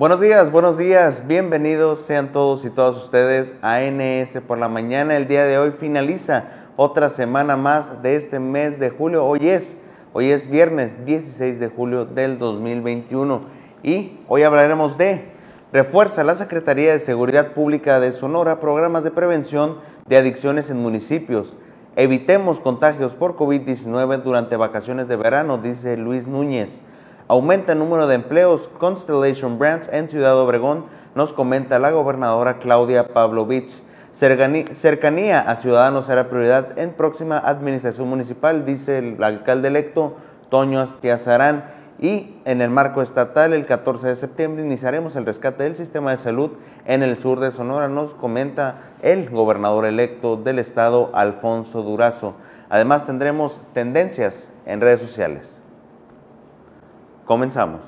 Buenos días, buenos días, bienvenidos sean todos y todas ustedes a NS por la mañana. El día de hoy finaliza otra semana más de este mes de julio. Hoy es, hoy es viernes 16 de julio del 2021 y hoy hablaremos de refuerza la Secretaría de Seguridad Pública de Sonora programas de prevención de adicciones en municipios. Evitemos contagios por COVID-19 durante vacaciones de verano, dice Luis Núñez. Aumenta el número de empleos Constellation Brands en Ciudad Obregón, nos comenta la gobernadora Claudia Pavlovich. Cercanía a ciudadanos será prioridad en próxima administración municipal, dice el alcalde electo Toño Astiazarán. Y en el marco estatal, el 14 de septiembre, iniciaremos el rescate del sistema de salud en el sur de Sonora, nos comenta el gobernador electo del estado, Alfonso Durazo. Además, tendremos tendencias en redes sociales. Comenzamos.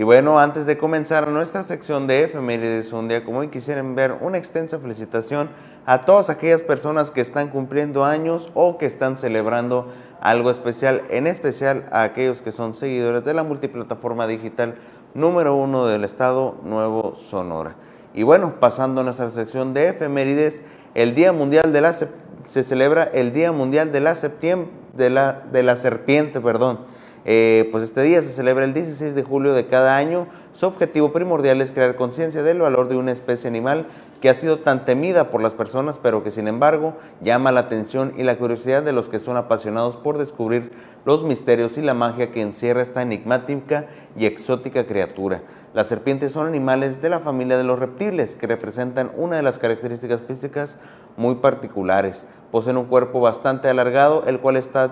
Y bueno, antes de comenzar nuestra sección de efemérides un día como hoy, quisieran ver una extensa felicitación a todas aquellas personas que están cumpliendo años o que están celebrando algo especial, en especial a aquellos que son seguidores de la multiplataforma digital número uno del estado Nuevo Sonora. Y bueno, pasando a nuestra sección de efemérides, el Día Mundial de la se celebra el Día Mundial de la, de la, de la Serpiente, perdón. Eh, pues este día se celebra el 16 de julio de cada año. Su objetivo primordial es crear conciencia del valor de una especie animal que ha sido tan temida por las personas, pero que sin embargo llama la atención y la curiosidad de los que son apasionados por descubrir los misterios y la magia que encierra esta enigmática y exótica criatura. Las serpientes son animales de la familia de los reptiles, que representan una de las características físicas muy particulares. Poseen un cuerpo bastante alargado, el cual está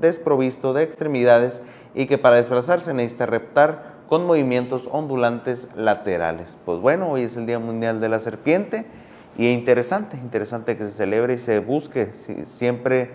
desprovisto de extremidades y que para desplazarse necesita reptar con movimientos ondulantes laterales. Pues bueno, hoy es el Día Mundial de la Serpiente y interesante, interesante que se celebre y se busque siempre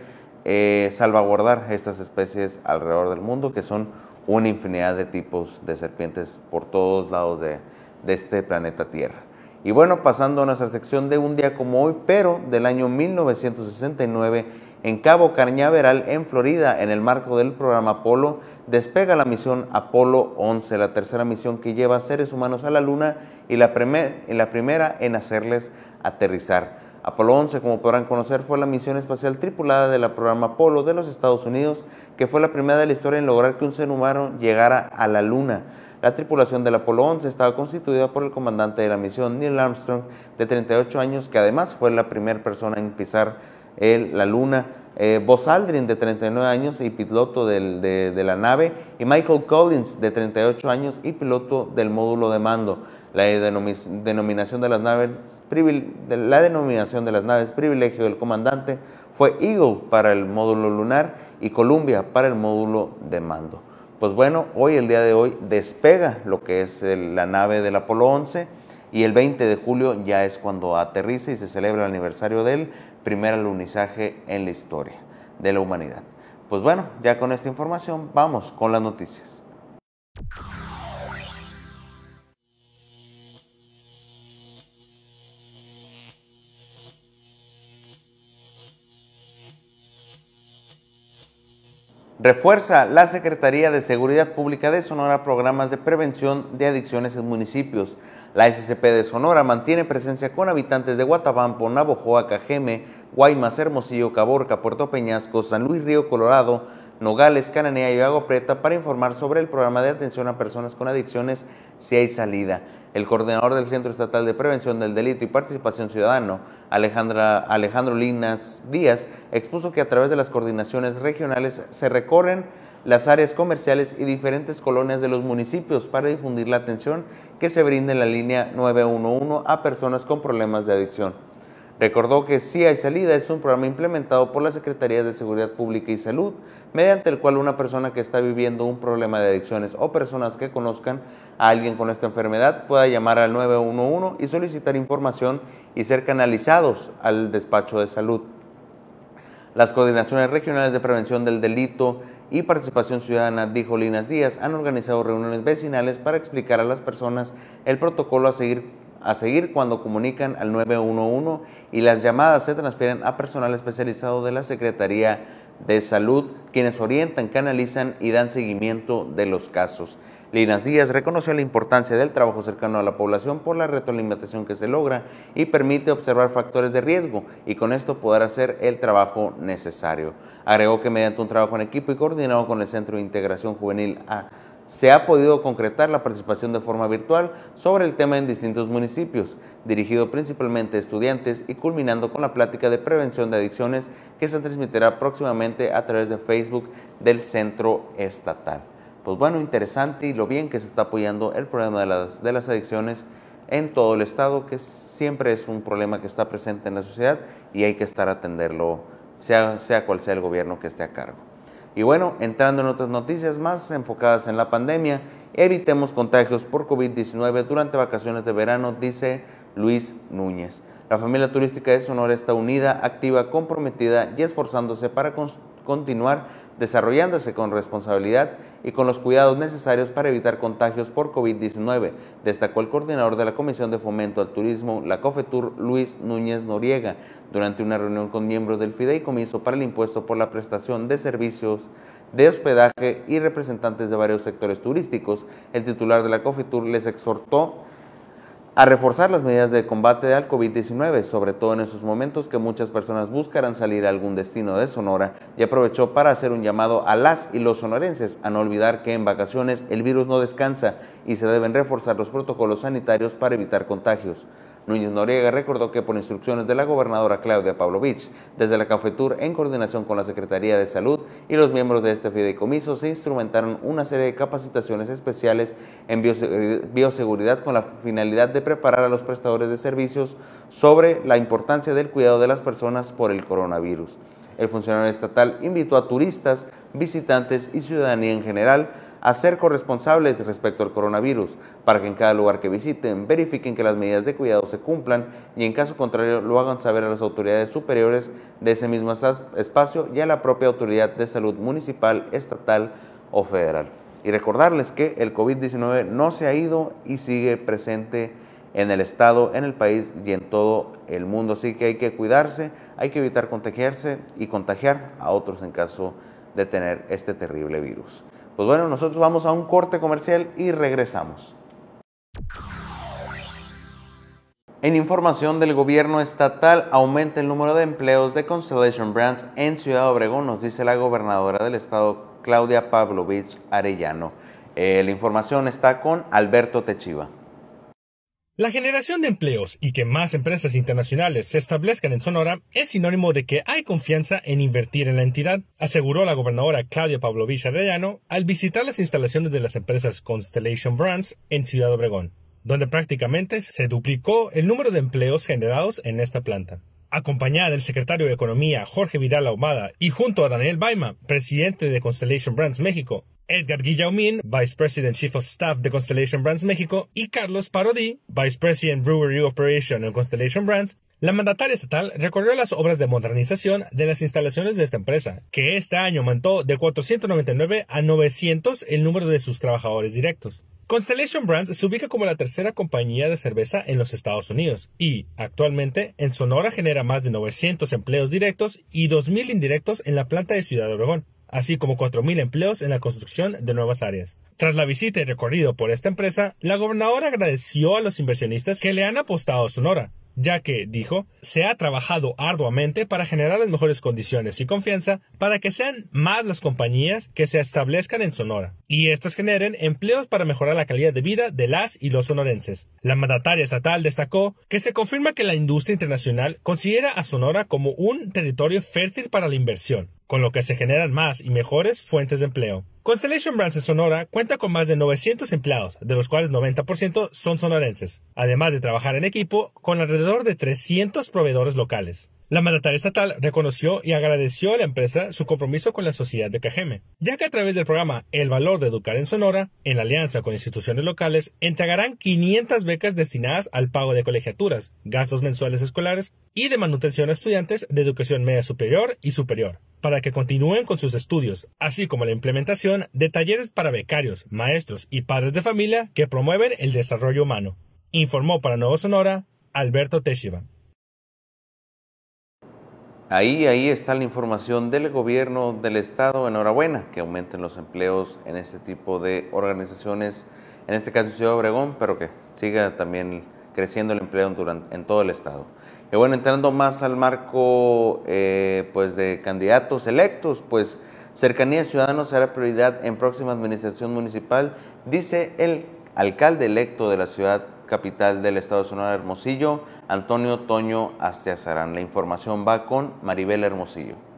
eh, salvaguardar estas especies alrededor del mundo, que son una infinidad de tipos de serpientes por todos lados de, de este planeta Tierra. Y bueno, pasando a nuestra sección de un día como hoy, pero del año 1969, en Cabo Cañaveral, en Florida, en el marco del programa Apolo, despega la misión Apolo 11, la tercera misión que lleva a seres humanos a la Luna y la, primera en hacerles aterrizar. Apolo 11, como podrán conocer, fue la misión espacial tripulada del programa Apolo de los Estados Unidos, que fue la primera de la historia en lograr que un ser humano llegara a la Luna. La tripulación del Apolo 11 estaba constituida por el comandante de la misión, Neil Armstrong, de 38 años, que además fue la primera persona en pisar la Luna. Eh, Buzz Aldrin, de 39 años y piloto de, la nave, y Michael Collins, de 38 años y piloto del módulo de mando. La denominación de las naves, la denominación de las naves privilegio del comandante fue Eagle para el módulo lunar y Columbia para el módulo de mando. Pues bueno, hoy, el día de hoy, despega lo que es la nave del Apolo 11 y el 20 de julio ya es cuando aterriza y se celebra el aniversario del primer alunizaje en la historia de la humanidad. Pues bueno, ya con esta información vamos con las noticias. Refuerza la Secretaría de Seguridad Pública de Sonora programas de prevención de adicciones en municipios. La SCP de Sonora mantiene presencia con habitantes de Guatabampo, Navojoa, Cajeme, Guaymas, Hermosillo, Caborca, Puerto Peñasco, San Luis Río Colorado, Nogales, Cananea y Agua Preta para informar sobre el programa de atención a personas con adicciones si hay salida. El coordinador del Centro Estatal de Prevención del Delito y Participación Ciudadano, Alejandro Linas Díaz, expuso que a través de las coordinaciones regionales se recorren las áreas comerciales y diferentes colonias de los municipios para difundir la atención que se brinda en la línea 911 a personas con problemas de adicción. Recordó que Si hay salida es un programa implementado por la Secretaría de Seguridad Pública y Salud, mediante el cual una persona que está viviendo un problema de adicciones o personas que conozcan a alguien con esta enfermedad pueda llamar al 911 y solicitar información y ser canalizados al despacho de salud. Las coordinaciones regionales de prevención del delito y participación ciudadana, dijo Linas Díaz, han organizado reuniones vecinales para explicar a las personas el protocolo a seguir, a seguir cuando comunican al 911 y las llamadas se transfieren a personal especializado de la Secretaría de Salud, quienes orientan, canalizan y dan seguimiento de los casos. Linas Díaz reconoció la importancia del trabajo cercano a la población por la retroalimentación que se logra y permite observar factores de riesgo y con esto poder hacer el trabajo necesario. Agregó que mediante un trabajo en equipo y coordinado con el Centro de Integración Juvenil A, se ha podido concretar la participación de forma virtual sobre el tema en distintos municipios, dirigido principalmente a estudiantes y culminando con la plática de prevención de adicciones que se transmitirá próximamente a través de Facebook del Centro Estatal pues bueno, interesante y lo bien que se está apoyando el problema de las, adicciones en todo el estado, que siempre es un problema que está presente en la sociedad y hay que estar a atenderlo, sea cual sea el gobierno que esté a cargo. Y bueno, entrando en otras noticias más enfocadas en la pandemia, evitemos contagios por COVID-19 durante vacaciones de verano, dice Luis Núñez. La familia turística de Sonora está unida, activa, comprometida y esforzándose para continuar desarrollándose con responsabilidad y con los cuidados necesarios para evitar contagios por COVID-19, destacó el coordinador de la Comisión de Fomento al Turismo, la COFETUR, Luis Núñez Noriega, durante una reunión con miembros del Fideicomiso para el Impuesto por la Prestación de Servicios de hospedaje y representantes de varios sectores turísticos. El titular de la COFETUR les exhortó a reforzar las medidas de combate al COVID-19, sobre todo en esos momentos que muchas personas buscarán salir a algún destino de Sonora y aprovechó para hacer un llamado a las y los sonorenses a no olvidar que en vacaciones el virus no descansa y se deben reforzar los protocolos sanitarios para evitar contagios. Núñez Noriega recordó que por instrucciones de la gobernadora Claudia Pavlovich, desde la Cafetur, en coordinación con la Secretaría de Salud y los miembros de este fideicomiso, se instrumentaron una serie de capacitaciones especiales en bioseguridad con la finalidad de preparar a los prestadores de servicios sobre la importancia del cuidado de las personas por el coronavirus. El funcionario estatal invitó a turistas, visitantes y ciudadanía en general a ser corresponsables respecto al coronavirus, para que en cada lugar que visiten verifiquen que las medidas de cuidado se cumplan y en caso contrario lo hagan saber a las autoridades superiores de ese mismo espacio y a la propia autoridad de salud municipal, estatal o federal. Y recordarles que el COVID-19 no se ha ido y sigue presente en el estado, en el país y en todo el mundo. Así que hay que cuidarse, hay que evitar contagiarse y contagiar a otros en caso de tener este terrible virus. Pues bueno, nosotros vamos a un corte comercial y regresamos. En información del gobierno estatal, aumenta el número de empleos de Constellation Brands en Ciudad Obregón, nos dice la gobernadora del estado, Claudia Pavlovich Arellano. Eh, la información está con Alberto Techiva. La generación de empleos y que más empresas internacionales se establezcan en Sonora es sinónimo de que hay confianza en invertir en la entidad, aseguró la gobernadora Claudia Pavlovich Arellano al visitar las instalaciones de las empresas Constellation Brands en Ciudad Obregón, donde prácticamente se duplicó el número de empleos generados en esta planta. Acompañada del secretario de Economía Jorge Vidal Ahumada y junto a Daniel Baima, presidente de Constellation Brands México, Edgar Guillaumín, Vice President Chief of Staff de Constellation Brands México, y Carlos Parodi, Vice President Brewery Operation en Constellation Brands, la mandataria estatal recorrió las obras de modernización de las instalaciones de esta empresa, que este año aumentó de 499 a 900 el número de sus trabajadores directos. Constellation Brands se ubica como la tercera compañía de cerveza en los Estados Unidos y, actualmente, en Sonora genera más de 900 empleos directos y 2.000 indirectos en la planta de Ciudad Obregón así como 4.000 empleos en la construcción de nuevas áreas. Tras la visita y recorrido por esta empresa, la gobernadora agradeció a los inversionistas que le han apostado a Sonora, ya que, dijo, se ha trabajado arduamente para generar las mejores condiciones y confianza para que sean más las compañías que se establezcan en Sonora, y éstas generen empleos para mejorar la calidad de vida de las y los sonorenses. La mandataria estatal destacó que se confirma que la industria internacional considera a Sonora como un territorio fértil para la inversión, con lo que se generan más y mejores fuentes de empleo. Constellation Brands en Sonora cuenta con más de 900 empleados, de los cuales 90% son sonorenses, además de trabajar en equipo con alrededor de 300 proveedores locales. La mandataria estatal reconoció y agradeció a la empresa su compromiso con la sociedad de Cajeme, ya que a través del programa El Valor de Educar en Sonora, en alianza con instituciones locales, entregarán 500 becas destinadas al pago de colegiaturas, gastos mensuales escolares y de manutención a estudiantes de educación media superior y superior, para que continúen con sus estudios, así como la implementación de talleres para becarios, maestros y padres de familia que promueven el desarrollo humano. Informó para Nuevo Sonora Alberto Teshiva. Ahí, ahí está la información del gobierno del estado. Enhorabuena que aumenten los empleos en este tipo de organizaciones, en este caso Ciudad Obregón, pero que siga también creciendo el empleo en todo el estado. Y bueno, entrando más al marco eh, pues de candidatos electos, pues cercanía ciudadanos será prioridad en próxima administración municipal, dice el alcalde electo de la ciudad capital del estado de Sonora Hermosillo, Antonio Toño Astiazarán. La información va con Maribel Hermosillo.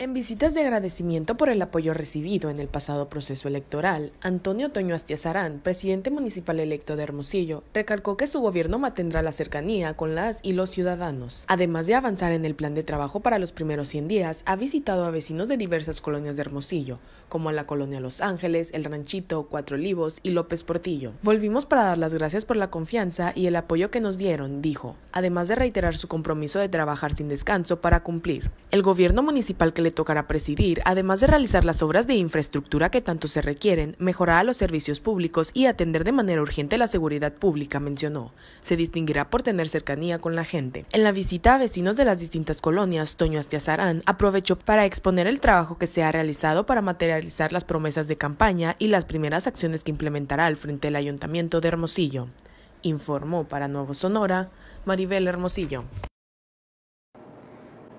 En visitas de agradecimiento por el apoyo recibido en el pasado proceso electoral, Antonio Toño Astiazarán, presidente municipal electo de Hermosillo, recalcó que su gobierno mantendrá la cercanía con las y los ciudadanos. Además de avanzar en el plan de trabajo para los primeros 100 días, ha visitado a vecinos de diversas colonias de Hermosillo, como la colonia Los Ángeles, El Ranchito, Cuatro Olivos y López Portillo. Volvimos para dar las gracias por la confianza y el apoyo que nos dieron, dijo, además de reiterar su compromiso de trabajar sin descanso para cumplir. El gobierno municipal que le tocará presidir, además de realizar las obras de infraestructura que tanto se requieren, mejorar los servicios públicos y atender de manera urgente la seguridad pública, mencionó. Se distinguirá por tener cercanía con la gente. En la visita a vecinos de las distintas colonias, Toño Astiazarán aprovechó para exponer el trabajo que se ha realizado para materializar las promesas de campaña y las primeras acciones que implementará al frente del Ayuntamiento de Hermosillo. Informó para Nuevo Sonora Maribel Hermosillo.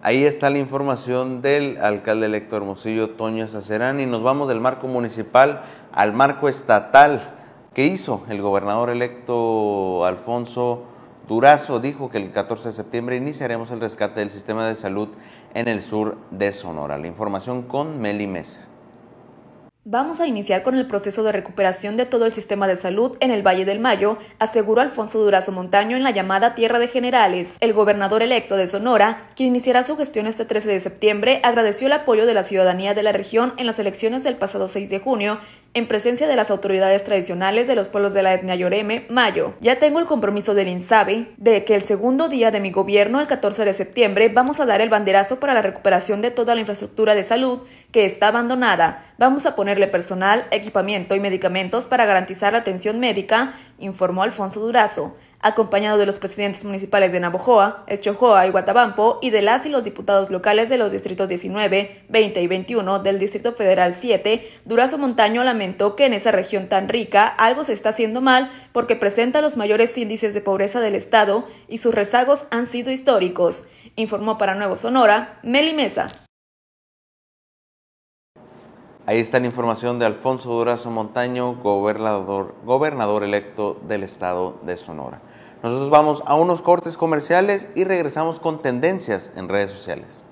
Ahí está la información del alcalde electo Hermosillo, Toño Sacerán, y nos vamos del marco municipal al marco estatal. ¿Qué hizo el gobernador electo Alfonso Durazo? Dijo que el 14 de septiembre iniciaremos el rescate del sistema de salud en el sur de Sonora. La información con Meli Mesa. Vamos a iniciar con el proceso de recuperación de todo el sistema de salud en el Valle del Mayo, aseguró Alfonso Durazo Montaño en la llamada Tierra de Generales. El gobernador electo de Sonora, quien iniciará su gestión este 13 de septiembre, agradeció el apoyo de la ciudadanía de la región en las elecciones del pasado 6 de junio en presencia de las autoridades tradicionales de los pueblos de la etnia Yoreme, Mayo. Ya tengo el compromiso del INSABI de que el segundo día de mi gobierno, el 14 de septiembre, vamos a dar el banderazo para la recuperación de toda la infraestructura de salud que está abandonada. Vamos a ponerle personal, equipamiento y medicamentos para garantizar la atención médica, informó Alfonso Durazo acompañado de los presidentes municipales de Navojoa, Echojoa y Guatabampo y de las y los diputados locales de los distritos 19, 20 y 21 del Distrito Federal 7, Durazo Montaño lamentó que en esa región tan rica algo se está haciendo mal porque presenta los mayores índices de pobreza del estado y sus rezagos han sido históricos, informó para Nuevo Sonora Meli Mesa. Ahí está la información de Alfonso Durazo Montaño, gobernador, gobernador electo del estado de Sonora. Nosotros vamos a unos cortes comerciales y regresamos con tendencias en redes sociales.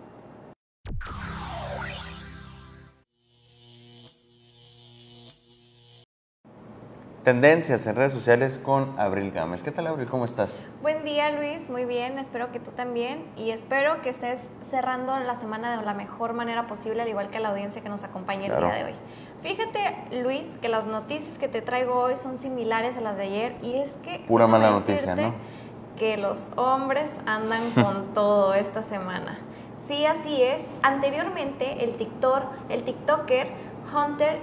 Tendencias en redes sociales con Abril Gámez. ¿Qué tal, Abril? ¿Cómo estás? Buen día, Luis. Muy bien. Espero que tú también. Y espero que estés cerrando la semana de la mejor manera posible, al igual que la audiencia que nos acompaña el día de hoy. Fíjate, Luis, que las noticias que te traigo hoy son similares a las de ayer y es que... Pura mala noticia, ¿no? Que los hombres andan con todo esta semana. Sí, así es. Anteriormente, el, TikTok, el TikToker Hunter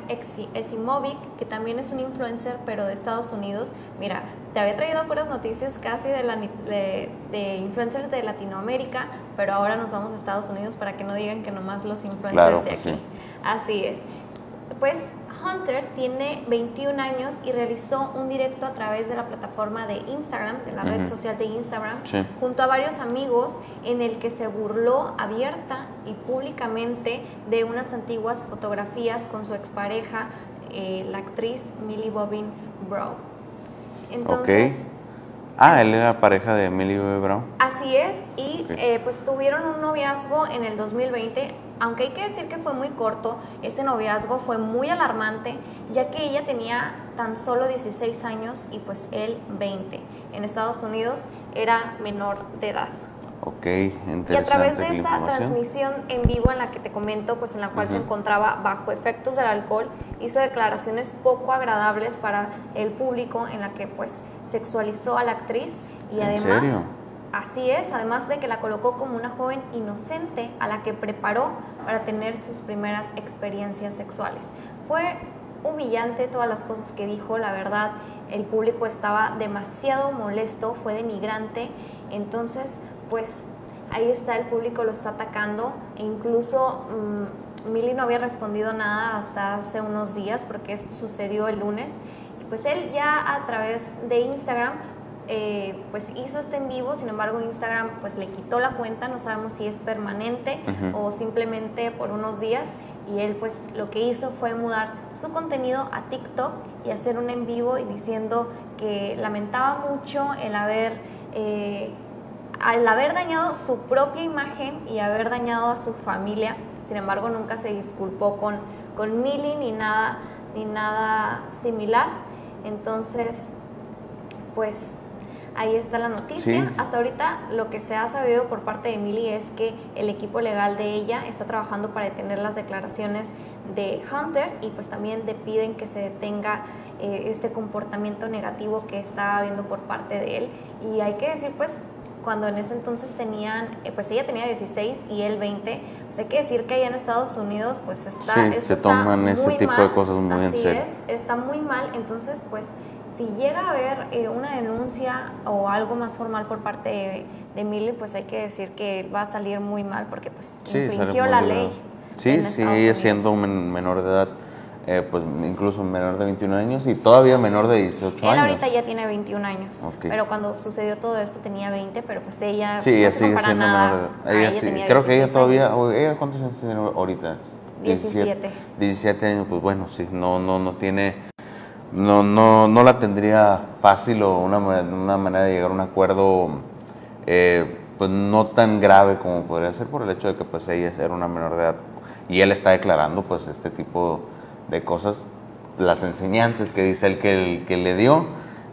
Esimovic, que también es un influencer, pero de Estados Unidos, mira, te había traído puras noticias casi de, la, de, influencers de Latinoamérica, pero ahora nos vamos a Estados Unidos para que no digan que nomás los influencers de pues aquí. Así es. Pues Hunter tiene 21 años y realizó un directo a través de la plataforma de Instagram, de la red social de Instagram, junto a varios amigos en el que se burló abierta y públicamente de unas antiguas fotografías con su expareja, eh, la actriz Millie Bobby Brown. Entonces, Ah, él era pareja de Millie Bobby Brown. Así es, y eh, pues tuvieron un noviazgo en el 2020 aunque hay que decir que fue muy corto, este noviazgo fue muy alarmante, ya que ella tenía tan solo 16 años y pues él 20. En Estados Unidos era menor de edad. Ok, interesante. Y a través de esta transmisión en vivo en la que te comento, pues en la cual se encontraba bajo efectos del alcohol, hizo declaraciones poco agradables para el público en la que pues sexualizó a la actriz y además así es, además de que la colocó como una joven inocente a la que preparó para tener sus primeras experiencias sexuales. Fue humillante todas las cosas que dijo, la verdad, el público estaba demasiado molesto, fue denigrante, entonces pues ahí está, el público lo está atacando. E incluso mmm, Mili no había respondido nada hasta hace unos días porque esto sucedió el lunes. Pues él ya a través de Instagram eh, pues hizo este en vivo, sin embargo Instagram pues le quitó la cuenta, no sabemos si es permanente o simplemente por unos días y él pues lo que hizo fue mudar su contenido a TikTok y hacer un en vivo diciendo que lamentaba mucho el haber eh, al haber dañado su propia imagen y haber dañado a su familia, sin embargo nunca se disculpó con, con Milly ni nada, ni nada similar. Entonces, pues ahí está la noticia. Hasta ahorita lo que se ha sabido por parte de Milly es que el equipo legal de ella está trabajando para detener las declaraciones de Hunter y pues también le piden que se detenga eh, este comportamiento negativo que está habiendo por parte de él. Y hay que decir pues cuando en ese entonces tenían, eh, pues ella tenía 16 y él 20, pues hay que decir que allá en Estados Unidos pues está... Sí, se toman ese tipo de cosas muy en serio. Es, está muy mal, entonces pues si llega a haber eh, una denuncia o algo más formal por parte de, de Milly, pues hay que decir que va a salir muy mal porque pues infringió la ley. Sí, sigue siendo un menor de edad. Eh, pues incluso menor de 21 años y todavía menor de 18 años. Él ahorita ya tiene 21 años, pero cuando sucedió todo esto tenía 20, pero pues ella sí, ella sigue siendo menor de edad. Ella, creo que ella todavía, ella ¿cuántos años tiene ahorita? 17. 17 años, pues bueno, sí, no, no, no tiene, no, no, no la tendría fácil o una, una manera de llegar a un acuerdo, eh, pues no tan grave como podría ser por el hecho de que pues ella era una menor de edad y él está declarando pues este tipo de cosas, las enseñanzas que dice él que, que le dio.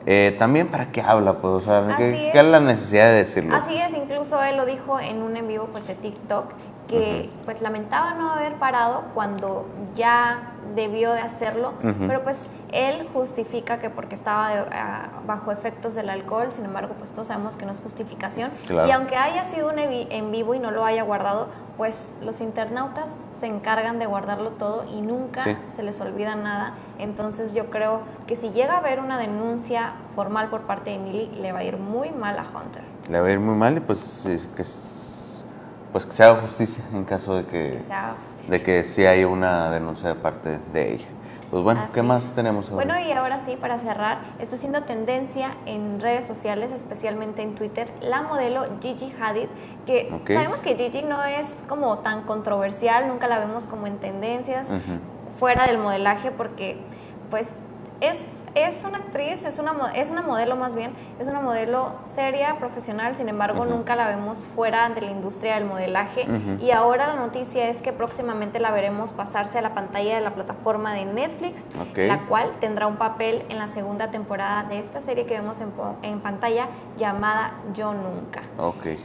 Eh, también para qué habla, pues, o sea, ¿qué, es. la necesidad de decirlo? Así es, incluso él lo dijo en un en vivo pues, de TikTok, que pues lamentaba no haber parado cuando ya debió de hacerlo, pero pues él justifica que porque estaba ah, bajo efectos del alcohol, sin embargo pues todos sabemos que no es justificación. Y aunque haya sido un en vivo y no lo haya guardado, pues los internautas se encargan de guardarlo todo y nunca se les olvida nada, entonces yo creo que si llega a haber una denuncia formal por parte de Emily, le va a ir muy mal a Hunter. Le va a ir muy mal y pues que pues que se haga justicia en caso de que, de que sí hay una denuncia de parte de ella. Pues bueno, ¿qué más tenemos ahora? Bueno, y ahora sí, para cerrar, está siendo tendencia en redes sociales, especialmente en Twitter, la modelo Gigi Hadid, que sabemos que Gigi no es como tan controversial, nunca la vemos como en tendencias, fuera del modelaje, porque pues es, es una actriz, es una, es una modelo más bien, es una modelo seria, profesional, sin embargo nunca la vemos fuera de la industria del modelaje. Y ahora la noticia es que próximamente la veremos pasarse a la pantalla de la plataforma de Netflix, la cual tendrá un papel en la segunda temporada de esta serie que vemos en, en pantalla llamada Yo Nunca.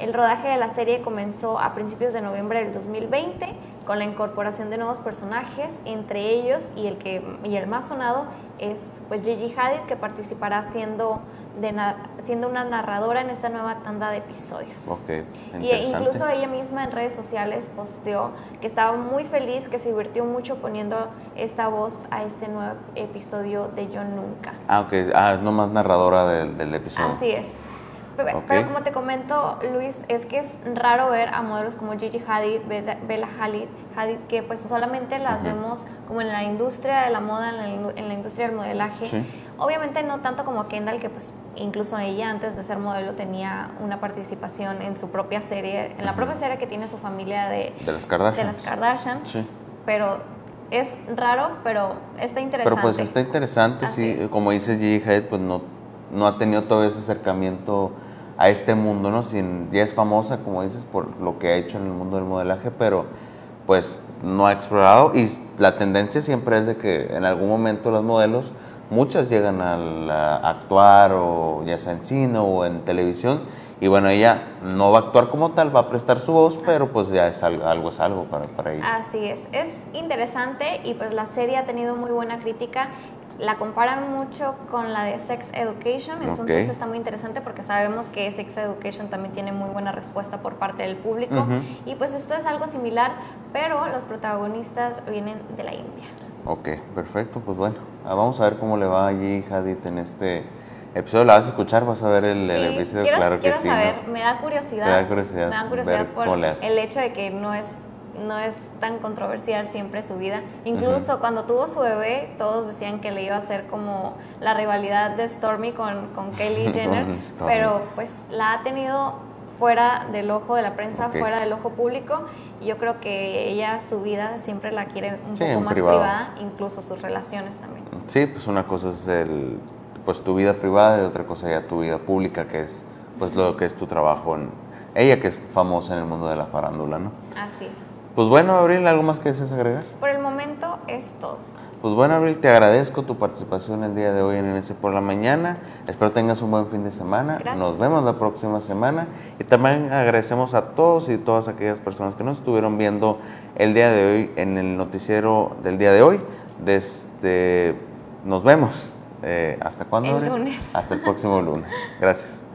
El rodaje de la serie comenzó a principios de noviembre del 2020 con la incorporación de nuevos personajes, entre ellos y el, que, y el más sonado es pues Gigi Hadid que participará siendo, de siendo una narradora en esta nueva tanda de episodios. Okay, y incluso ella misma en redes sociales posteó que estaba muy feliz, que se divirtió mucho poniendo esta voz a este nuevo episodio de Yo Nunca. Ah, ok, ah, es nomás narradora del, del episodio. Así es. Pero, como te comento, Luis, es que es raro ver a modelos como Gigi Hadid, Bella Hadid, Hadid que pues solamente las vemos como en la industria de la moda, en la, industria del modelaje. Obviamente no tanto como Kendall, que pues incluso ella antes de ser modelo tenía una participación en su propia serie, en la propia serie que tiene su familia de, de las Kardashian. De las Kardashian. Sí. Pero es raro, pero está interesante. Pero pues está interesante, sí. Como dice Gigi Hadid, pues no, no ha tenido todo ese acercamiento a este mundo, ¿no? Sin, ya es famosa, como dices, por lo que ha hecho en el mundo del modelaje, pero pues no ha explorado y la tendencia siempre es de que en algún momento los modelos, muchas llegan a, actuar o ya sea en cine o en televisión Y bueno, ella no va a actuar como tal, va a prestar su voz, pero pues ya es algo, algo es algo para, para ella. Así es, es interesante y pues la serie ha tenido muy buena crítica. La comparan mucho con la de Sex Education, entonces está muy interesante porque sabemos que Sex Education también tiene muy buena respuesta por parte del público. Y pues esto es algo similar, pero los protagonistas vienen de la India. Ok, perfecto, pues bueno, ah, vamos a ver cómo le va allí Hadith en este episodio. La vas a escuchar, vas a ver el, el Sí, episodio, quiero, claro que sí. saber, ¿no? me da curiosidad. Te da curiosidad Me da curiosidad por cómo le hace. el hecho de que no es, no es tan controversial siempre su vida. Incluso cuando tuvo su bebé, todos decían que le iba a hacer como la rivalidad de Stormy con, con Kylie Jenner, Con pero pues la ha tenido fuera del ojo de la prensa, fuera del ojo público. Y yo creo que ella su vida siempre la quiere un Sí, poco más privado. privada, incluso sus relaciones también. Sí, pues una cosa es el, pues tu vida privada y otra cosa ya tu vida pública, que es pues lo que es tu trabajo en ella que es famosa en el mundo de la farándula, ¿no? Así es. Pues bueno, Abril, ¿algo más que desees agregar? Por el momento es todo. Pues bueno, Abril, te agradezco tu participación el día de hoy en NS por la mañana. Espero tengas un buen fin de semana. Gracias. Nos vemos la próxima semana. Y también agradecemos a todos y todas aquellas personas que nos estuvieron viendo el día de hoy en el noticiero del día de hoy. Desde, nos vemos. Eh, ¿Hasta cuándo? El lunes. Hasta el próximo lunes. Gracias.